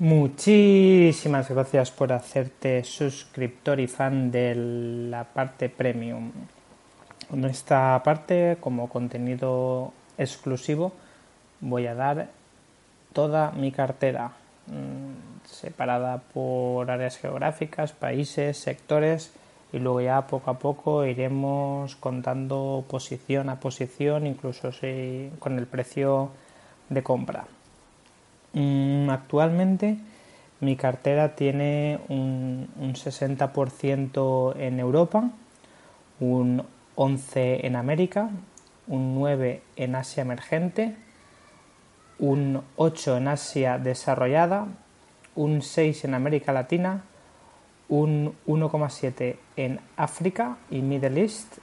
Muchísimas gracias por hacerte suscriptor y fan de la parte premium. En esta parte, como contenido exclusivo, voy a dar toda mi cartera, mm, separada por áreas geográficas, países, sectores, y luego ya poco a poco iremos contando posición a posición, incluso si, con el precio de compra. Mm, actualmente mi cartera tiene un, 60% en Europa, un 11% en América, un 9% en Asia emergente, un 8% en Asia desarrollada, un 6% en América Latina, un 1,7% en África y Middle East,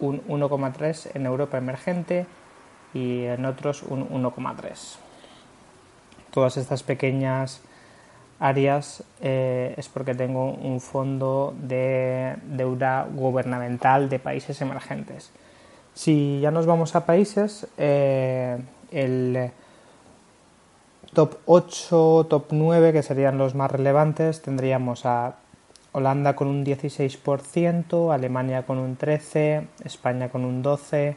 un 1,3% en Europa emergente y en otros un 1,3% todas estas pequeñas áreas eh, es porque tengo un fondo de deuda gubernamental de países emergentes. Si ya nos vamos a países, eh, el top 8, top 9, que serían los más relevantes, tendríamos a Holanda con un 16%, Alemania con un 13%, España con un 12%,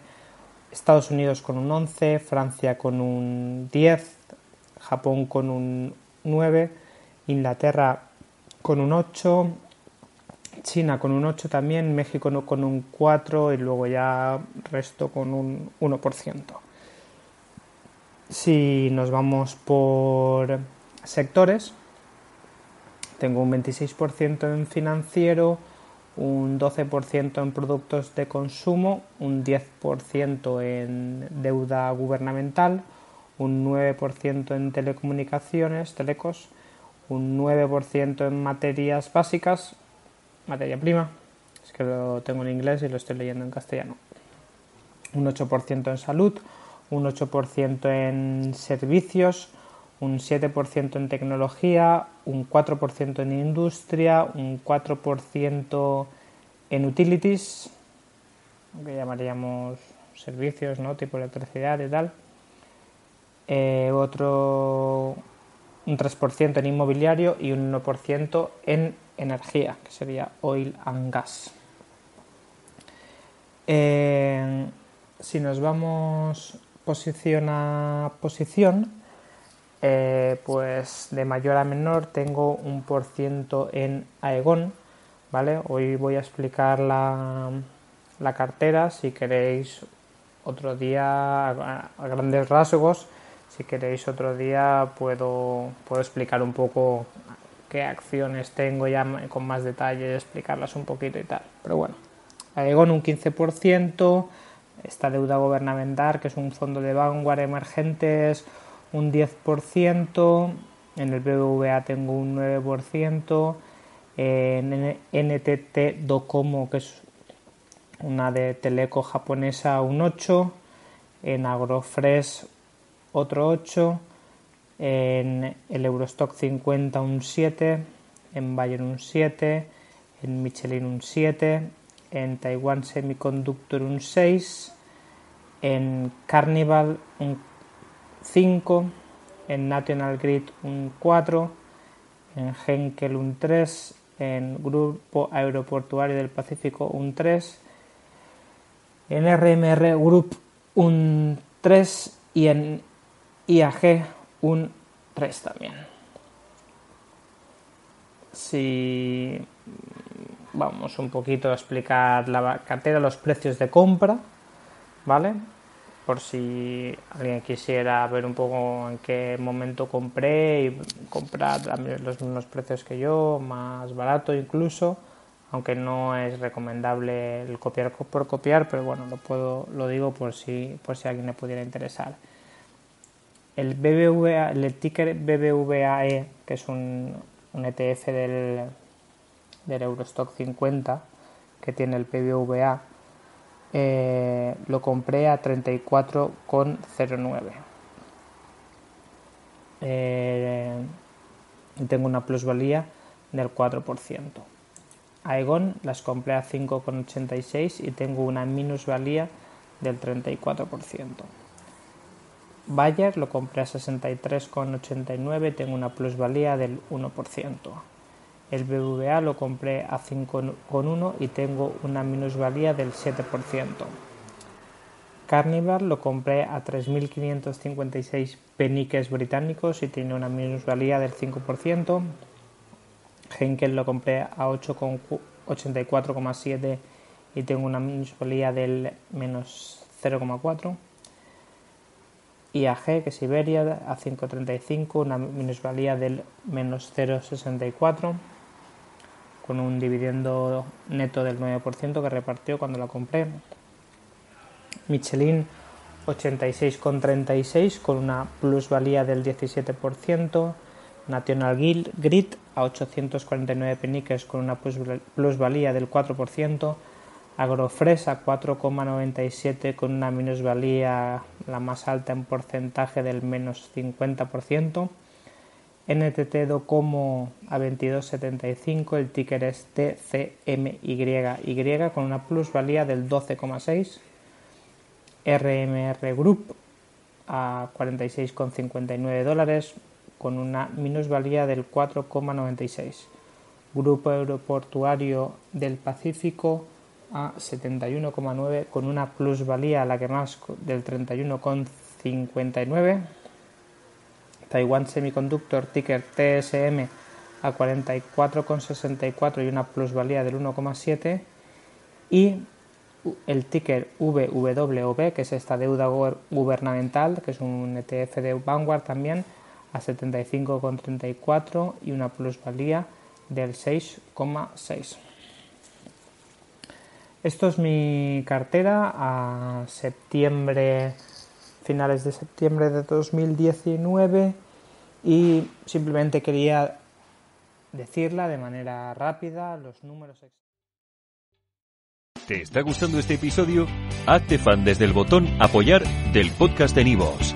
Estados Unidos con un 11%, Francia con un 10%, Japón con un 9, Inglaterra con un 8, China con un 8 también, México con un 4 y luego ya resto con un 1%. Si nos vamos por sectores, tengo un 26% en financiero, un 12% en productos de consumo, un 10% en deuda gubernamental, un 9% en telecomunicaciones, telecos, un 9% en materias básicas, materia prima, es que lo tengo en inglés y lo estoy leyendo en castellano, un 8% en salud, un 8% en servicios, un 7% en tecnología, un 4% en industria, un 4% en utilities, que llamaríamos servicios, ¿no? tipo electricidad y tal, eh, otro un 3% en inmobiliario y un 1% en energía, que sería oil and gas. Eh, si nos vamos posición a posición, eh, pues de mayor a menor tengo un por ciento en Aegon, ¿vale? Hoy voy a explicar la, la cartera, si queréis otro día a grandes rasgos si queréis otro día puedo, puedo explicar un poco qué acciones tengo ya con más detalle, explicarlas un poquito y tal. Pero bueno, Aegon un 15%, esta deuda gubernamental, que es un fondo de vanguard emergentes, un 10%, en el BBVA tengo un 9%, en NTT Docomo, que es una de teleco japonesa, un 8%, en Agrofresh otro 8, en el Eurostock 50 un 7, en Bayern un 7, en Michelin un 7, en Taiwan Semiconductor un 6, en Carnival un 5, en National Grid un 4, en Henkel un 3, en Grupo Aeroportuario del Pacífico un 3, en RMR Group un 3 y en IAG un 3 también. Si vamos un poquito a explicar la cartera, los precios de compra, ¿vale? Por si alguien quisiera ver un poco en qué momento compré y comprar los mismos precios que yo, más barato incluso, aunque no es recomendable el copiar por copiar, pero bueno, lo puedo lo digo por si por si a alguien le pudiera interesar. El BBVA, el ticker BBVAE, que es un, ETF del, del Eurostock 50 que tiene el BBVA, eh, lo compré a 34,09. Eh, tengo una plusvalía del 4%. Aegon las compré a 5,86 y tengo una minusvalía del 34%. Bayer lo compré a 63,89 y tengo una plusvalía del 1%. El BBVA lo compré a 5,1 y tengo una minusvalía del 7%. Carnival lo compré a 3.556 peniques británicos y tiene una minusvalía del 5%. Henkel lo compré a 84,7 y tengo una minusvalía del menos 0,4. IAG, que es Iberia, a 5,35, una minusvalía del menos 0,64 con un dividendo neto del 9% que repartió cuando la compré. Michelin 86,36 con una plusvalía del 17%. National Grid a 849 peniques con una plusvalía del 4%. Agrofresa 4,97 con una minusvalía la más alta en porcentaje del menos 50%. NTT Docomo a 22.75, el ticker es TCMYY con una plusvalía del 12,6. RMR Group a 46,59 dólares con una minusvalía del 4,96. Grupo Aeroportuario del Pacífico a 71,9 con una plusvalía la que más del 31,59 Taiwan Semiconductor ticker TSM a 44,64 y una plusvalía del 1,7 y el ticker VWB, que es esta deuda gubernamental, que es un ETF de Vanguard también, a 75,34 y una plusvalía del 6,6. Esto es mi cartera a septiembre finales de septiembre de 2019 y simplemente quería decirla de manera rápida los números. ¿Te está gustando este episodio? Hazte fan desde el botón apoyar del podcast de Nivos.